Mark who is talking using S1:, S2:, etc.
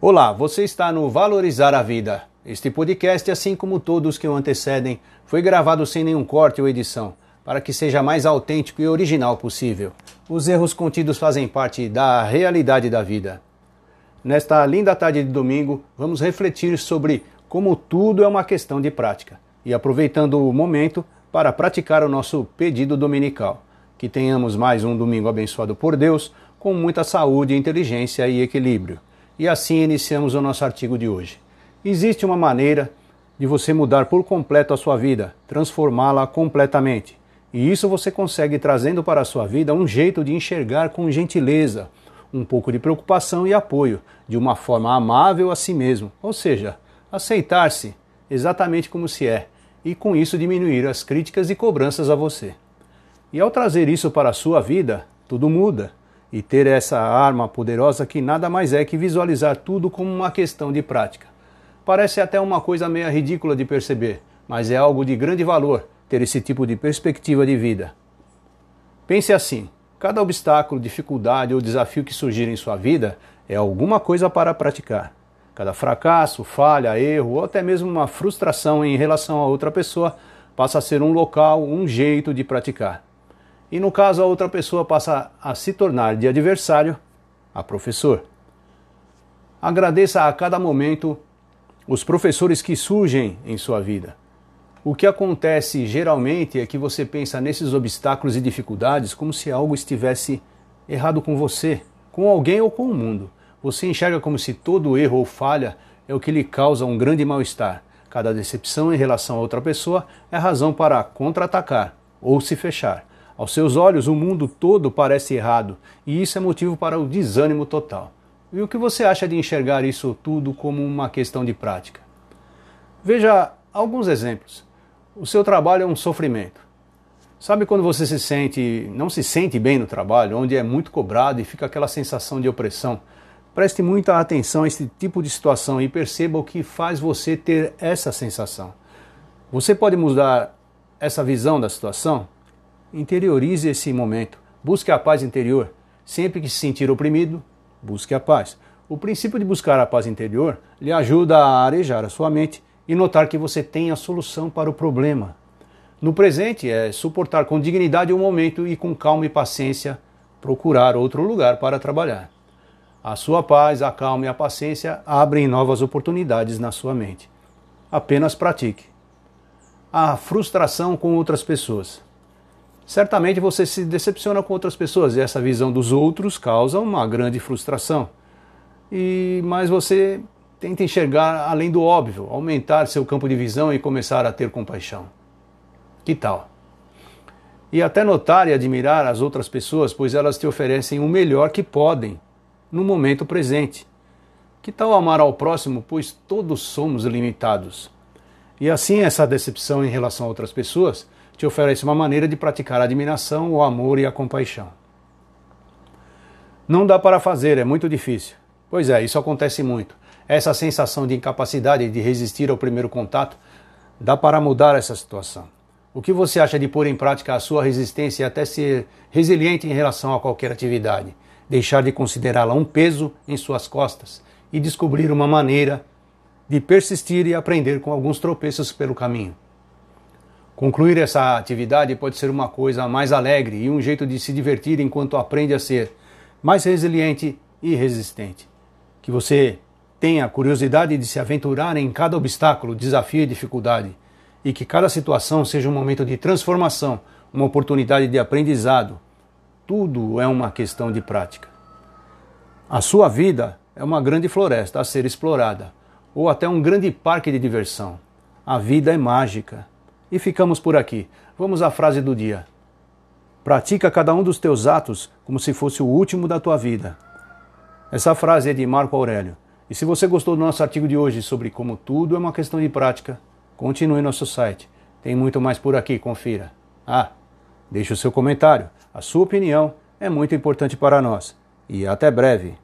S1: Olá, você está no Valorizar a Vida. Este podcast, assim como todos que o antecedem, foi gravado sem nenhum corte ou edição, para que seja mais autêntico e original possível. Os erros contidos fazem parte da realidade da vida. Nesta linda tarde de domingo, vamos refletir sobre como tudo é uma questão de prática e aproveitando o momento para praticar o nosso pedido dominical. Que tenhamos mais um domingo abençoado por Deus, com muita saúde, inteligência e equilíbrio. E assim iniciamos o nosso artigo de hoje. Existe uma maneira de você mudar por completo a sua vida, transformá-la completamente. E isso você consegue trazendo para a sua vida um jeito de enxergar com gentileza, um pouco de preocupação e apoio, de uma forma amável a si mesmo, ou seja, aceitar-se exatamente como se é, e com isso diminuir as críticas e cobranças a você. E ao trazer isso para a sua vida, tudo muda e ter essa arma poderosa que nada mais é que visualizar tudo como uma questão de prática. Parece até uma coisa meio ridícula de perceber, mas é algo de grande valor ter esse tipo de perspectiva de vida. Pense assim: cada obstáculo, dificuldade ou desafio que surgir em sua vida é alguma coisa para praticar. Cada fracasso, falha, erro ou até mesmo uma frustração em relação a outra pessoa passa a ser um local, um jeito de praticar e no caso a outra pessoa passa a se tornar de adversário a professor. Agradeça a cada momento os professores que surgem em sua vida. O que acontece geralmente é que você pensa nesses obstáculos e dificuldades como se algo estivesse errado com você, com alguém ou com o mundo. Você enxerga como se todo erro ou falha é o que lhe causa um grande mal-estar. Cada decepção em relação a outra pessoa é razão para contra-atacar ou se fechar. Aos seus olhos, o mundo todo parece errado e isso é motivo para o desânimo total. E o que você acha de enxergar isso tudo como uma questão de prática? Veja alguns exemplos. O seu trabalho é um sofrimento. Sabe quando você se sente, não se sente bem no trabalho, onde é muito cobrado e fica aquela sensação de opressão? Preste muita atenção a esse tipo de situação e perceba o que faz você ter essa sensação. Você pode mudar essa visão da situação? Interiorize esse momento. Busque a paz interior. Sempre que se sentir oprimido, busque a paz. O princípio de buscar a paz interior lhe ajuda a arejar a sua mente e notar que você tem a solução para o problema. No presente é suportar com dignidade o momento e com calma e paciência procurar outro lugar para trabalhar. A sua paz, a calma e a paciência abrem novas oportunidades na sua mente. Apenas pratique. A frustração com outras pessoas certamente você se decepciona com outras pessoas e essa visão dos outros causa uma grande frustração. E mas você tenta enxergar além do óbvio, aumentar seu campo de visão e começar a ter compaixão. Que tal? E até notar e admirar as outras pessoas, pois elas te oferecem o melhor que podem no momento presente. Que tal amar ao próximo, pois todos somos limitados? E assim essa decepção em relação a outras pessoas te oferece uma maneira de praticar a admiração, o amor e a compaixão. Não dá para fazer, é muito difícil. Pois é, isso acontece muito. Essa sensação de incapacidade de resistir ao primeiro contato dá para mudar essa situação. O que você acha de pôr em prática a sua resistência e até ser resiliente em relação a qualquer atividade? Deixar de considerá-la um peso em suas costas e descobrir uma maneira de persistir e aprender com alguns tropeços pelo caminho. Concluir essa atividade pode ser uma coisa mais alegre e um jeito de se divertir enquanto aprende a ser mais resiliente e resistente. Que você tenha curiosidade de se aventurar em cada obstáculo, desafio e dificuldade, e que cada situação seja um momento de transformação, uma oportunidade de aprendizado. Tudo é uma questão de prática. A sua vida é uma grande floresta a ser explorada, ou até um grande parque de diversão. A vida é mágica. E ficamos por aqui. Vamos à frase do dia. Pratica cada um dos teus atos como se fosse o último da tua vida. Essa frase é de Marco Aurélio. E se você gostou do nosso artigo de hoje sobre como tudo é uma questão de prática, continue nosso site. Tem muito mais por aqui, confira. Ah, deixe o seu comentário. A sua opinião é muito importante para nós. E até breve.